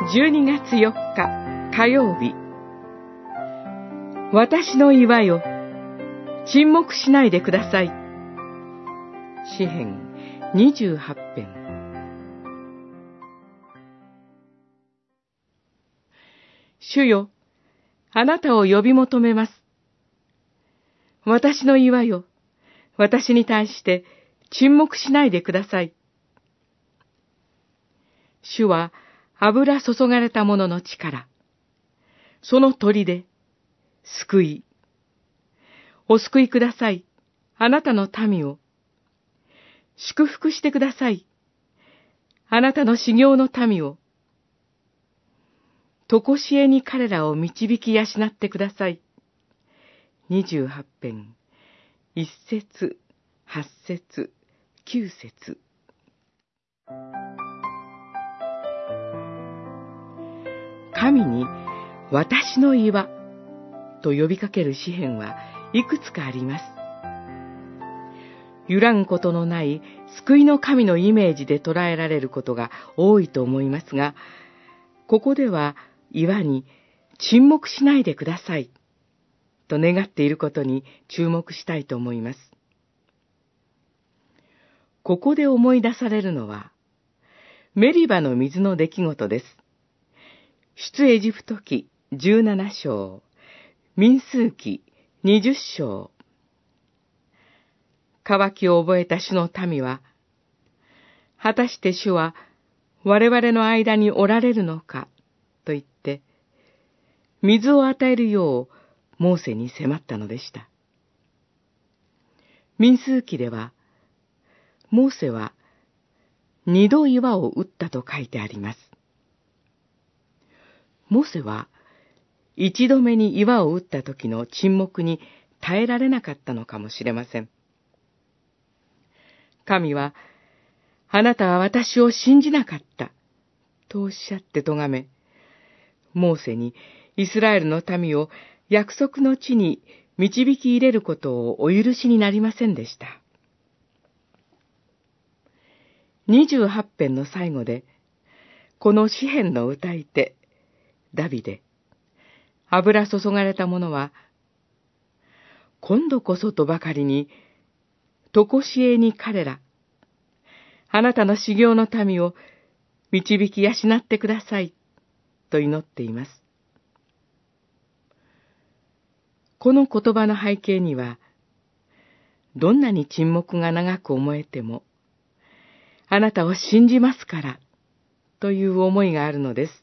12月4日火曜日私の岩よ沈黙しないでください詩編28編主よ、あなたを呼び求めます。私の岩よ、私に対して沈黙しないでください。主は油注がれた者の力、その鳥で、救い。お救いください、あなたの民を。祝福してください、あなたの修行の民を。とこしえに彼らを導き養ってください。二十八編、一節、八節、九節。神に私の岩と呼びかける詩篇はいくつかあります。揺らぐことのない救いの神のイメージで捉えられることが多いと思いますが、ここでは岩に沈黙しないでくださいと願っていることに注目したいと思います。ここで思い出されるのは、メリバの水の出来事です。出エジプト記17章、民数記20章。渇きを覚えた主の民は、果たして主は我々の間におられるのか？と言って、水を与えるようモーセに迫ったのでした。民数記では、モーセは二度岩を打ったと書いてあります。モーセは一度目に岩を打った時の沈黙に耐えられなかったのかもしれません。神は、あなたは私を信じなかった、とおっしゃって咎め、モーセにイスラエルの民を約束の地に導き入れることをお許しになりませんでした。28編の最後で、この詩篇の歌い手、ダビデ、油注がれた者は、今度こそとばかりに、とこしえに彼ら、あなたの修行の民を導き養ってください。と祈っています。この言葉の背景には、どんなに沈黙が長く思えても、あなたを信じますから、という思いがあるのです。